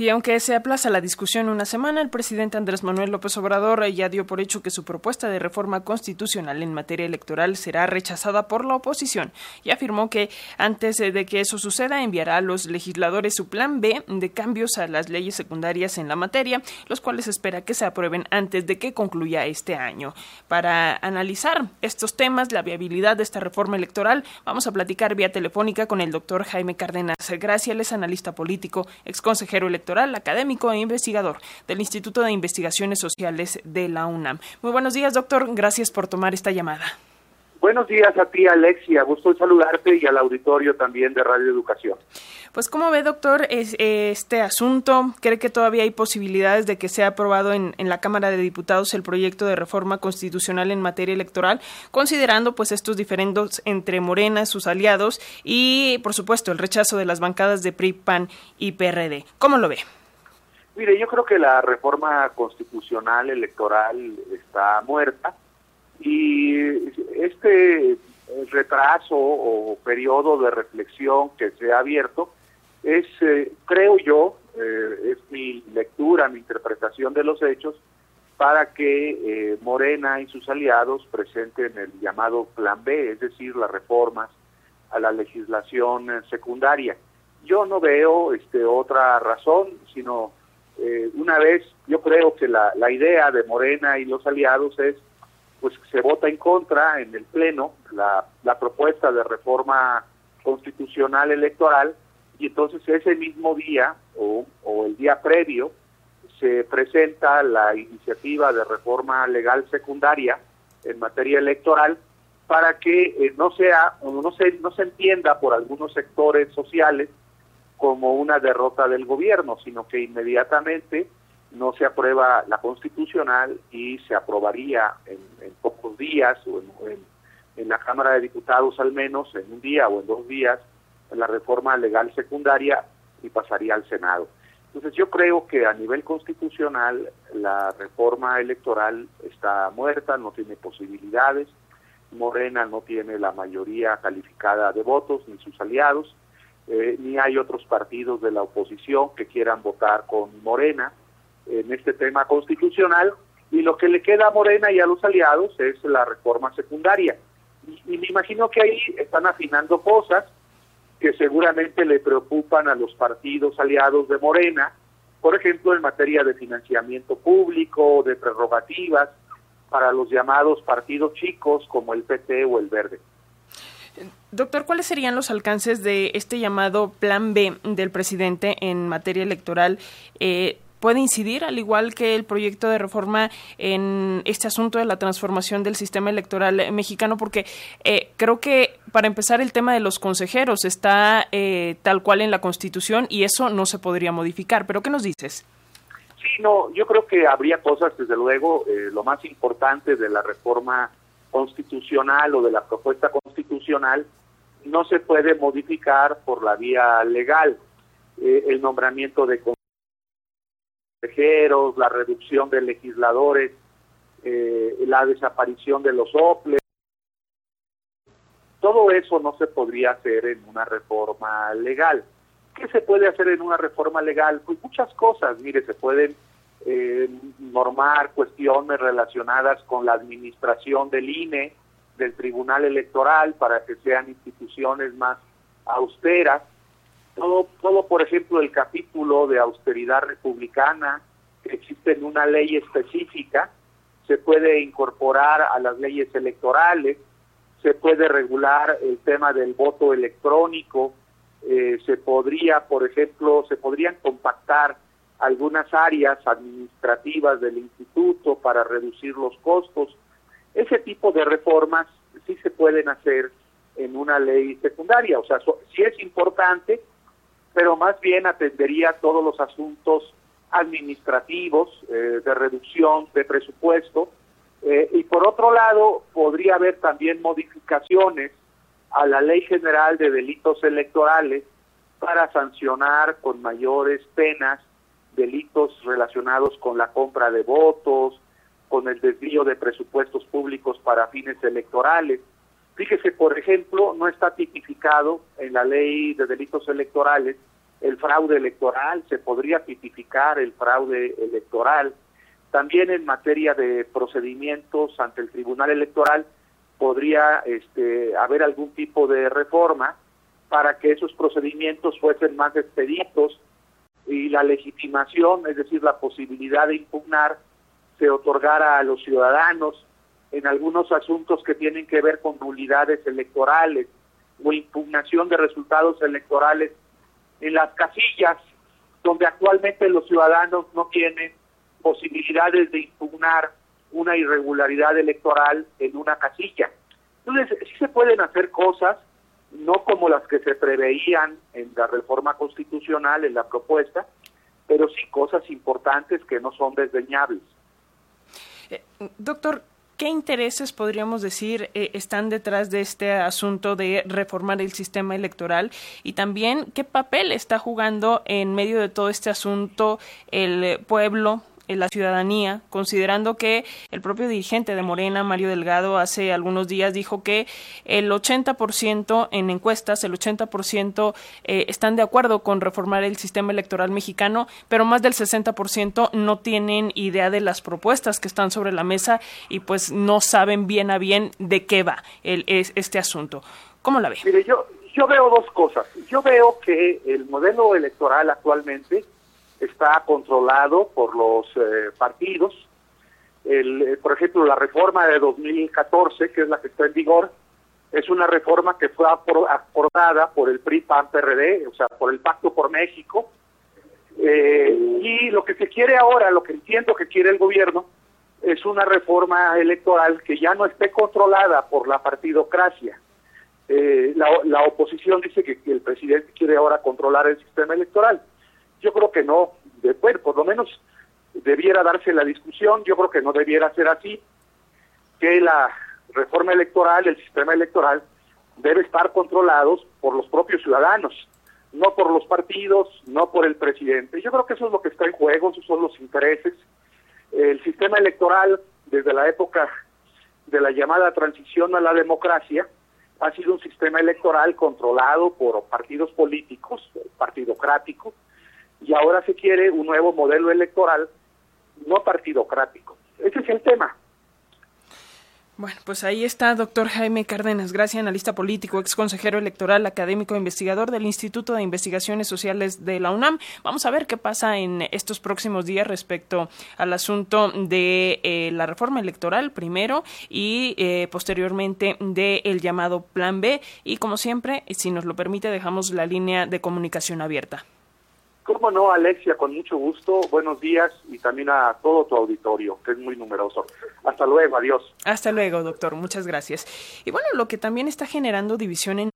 Y aunque se aplaza la discusión una semana, el presidente Andrés Manuel López Obrador ya dio por hecho que su propuesta de reforma constitucional en materia electoral será rechazada por la oposición y afirmó que antes de que eso suceda enviará a los legisladores su plan B de cambios a las leyes secundarias en la materia, los cuales espera que se aprueben antes de que concluya este año. Para analizar estos temas, la viabilidad de esta reforma electoral, vamos a platicar vía telefónica con el doctor Jaime Cárdenas Gracia, es analista político, ex consejero académico e investigador del Instituto de Investigaciones Sociales de la UNAM. Muy buenos días, doctor. Gracias por tomar esta llamada. Buenos días a ti, Alexia. Gusto saludarte y al auditorio también de Radio Educación. Pues, ¿cómo ve, doctor, este asunto? ¿Cree que todavía hay posibilidades de que sea aprobado en, en, la Cámara de Diputados el proyecto de reforma constitucional en materia electoral, considerando pues estos diferendos entre Morena, sus aliados y, por supuesto, el rechazo de las bancadas de PRI, PAN y PRD? ¿Cómo lo ve? Mire, yo creo que la reforma constitucional electoral está muerta y este retraso o periodo de reflexión que se ha abierto es, eh, creo yo, eh, es mi lectura, mi interpretación de los hechos, para que eh, Morena y sus aliados presenten el llamado Plan B, es decir, las reformas a la legislación secundaria. Yo no veo este, otra razón, sino una vez, yo creo que la, la idea de Morena y los aliados es pues se vota en contra en el Pleno la, la propuesta de reforma constitucional electoral y entonces ese mismo día o, o, el día previo se presenta la iniciativa de reforma legal secundaria en materia electoral para que eh, no sea no se no se entienda por algunos sectores sociales como una derrota del gobierno, sino que inmediatamente no se aprueba la constitucional y se aprobaría en, pocos días o en, en, la Cámara de Diputados al menos en un día o en dos días la reforma legal secundaria y pasaría al Senado. Entonces yo creo que a nivel constitucional la reforma electoral está muerta, no tiene posibilidades, Morena no tiene la mayoría calificada de votos ni sus aliados, eh, ni hay otros partidos de la oposición que quieran votar con Morena en este tema constitucional y lo que le queda a Morena y a los aliados es la reforma secundaria. Y, me imagino que ahí están afinando cosas que seguramente le preocupan a los partidos aliados de Morena, por ejemplo, en materia de financiamiento público, de prerrogativas para los llamados partidos chicos como el PT o el Verde. Doctor, ¿cuáles serían los alcances de este llamado Plan B del presidente en materia electoral? Eh, puede incidir, al igual que el proyecto de reforma en este asunto de la transformación del sistema electoral mexicano, porque eh, creo que para empezar el tema de los consejeros está eh, tal cual en la Constitución y eso no se podría modificar. ¿Pero qué nos dices? Sí, no, yo creo que habría cosas, desde luego, eh, lo más importante de la reforma constitucional o de la propuesta constitucional no se puede modificar por la vía legal. el nombramiento de la reducción de legisladores, eh, la desaparición de los OPLES. Todo eso no se podría hacer en una reforma legal. ¿Qué se puede hacer en una reforma legal? Pues muchas cosas. Mire, se pueden eh, normar cuestiones relacionadas con la administración del INE, del Tribunal Electoral, para que sean instituciones más austeras todo, todo, por ejemplo, el capítulo de austeridad republicana que existe en una ley específica, se puede incorporar a las leyes electorales, se puede regular el tema del voto electrónico, eh, se podría, por ejemplo, se podrían compactar algunas áreas administrativas del instituto para reducir los costos. Ese tipo de reformas sí se pueden hacer en una ley secundaria, o sea, sí es importante, pero más bien atendería todos los asuntos administrativos eh, de reducción de presupuesto eh, y por otro lado podría haber también modificaciones a la Ley General de Delitos Electorales para sancionar con mayores penas delitos relacionados con la compra de votos, con el desvío de presupuestos públicos para fines electorales. Fíjese, por ejemplo, no está tipificado en la ley de delitos electorales el fraude electoral, se podría tipificar el fraude electoral. También en materia de procedimientos ante el Tribunal Electoral podría este, haber algún tipo de reforma para que esos procedimientos fuesen más expeditos y la legitimación, es decir, la posibilidad de impugnar, se otorgara a los ciudadanos en algunos asuntos que tienen que ver con nulidades electorales o impugnación de resultados electorales en las casillas donde actualmente los ciudadanos no tienen posibilidades de impugnar una irregularidad electoral en una casilla. Entonces, sí se pueden hacer cosas, no como las que se preveían en la reforma constitucional, en la propuesta, pero sí cosas importantes que no son desdeñables. Eh, doctor, ¿Qué intereses, podríamos decir, eh, están detrás de este asunto de reformar el sistema electoral? Y también, ¿qué papel está jugando en medio de todo este asunto el pueblo, en la ciudadanía, considerando que el propio dirigente de Morena, Mario Delgado, hace algunos días dijo que el 80% en encuestas, el 80% eh, están de acuerdo con reformar el sistema electoral mexicano, pero más del 60% no tienen idea de las propuestas que están sobre la mesa y pues no saben bien a bien de qué va el, este asunto. ¿Cómo la ve? Mire, yo, yo veo dos cosas. Yo veo que el modelo electoral actualmente está controlado por los eh, partidos. El, eh, por ejemplo, la reforma de 2014, que es la que está en vigor, es una reforma que fue acordada por el PRI, PAN, PRD, o sea, por el Pacto por México. Eh, y lo que se quiere ahora, lo que entiendo que quiere el gobierno, es una reforma electoral que ya no esté controlada por la partidocracia. la, la, oposición dice que el presidente quiere ahora controlar el sistema electoral. Yo creo que no, después, por lo menos debiera darse la discusión, yo creo que no debiera ser así, que la reforma electoral, el sistema electoral, debe estar controlados por los propios ciudadanos, no por los partidos, no por el presidente. Yo creo que eso es lo que está en juego, esos son los intereses. El sistema electoral, desde la época de la llamada transición a la democracia, ha sido un sistema electoral controlado por partidos políticos, partidocráticos, y ahora se quiere un nuevo modelo electoral no partidocrático. Ese es el tema. Bueno, pues ahí está, doctor Jaime Cárdenas Gracia, analista político, ex consejero electoral, académico investigador del Instituto de Investigaciones Sociales de la UNAM. Vamos a ver qué pasa en estos próximos días respecto al asunto de eh, la reforma electoral primero y eh, posteriormente del llamado Plan B. Y como siempre, si nos lo permite, dejamos la línea de comunicación abierta. Cómo no, Alexia, con mucho gusto. Buenos días y también a todo tu auditorio, que es muy numeroso. Hasta luego, adiós. Hasta luego, doctor. Muchas gracias. Y bueno, lo que también está generando división en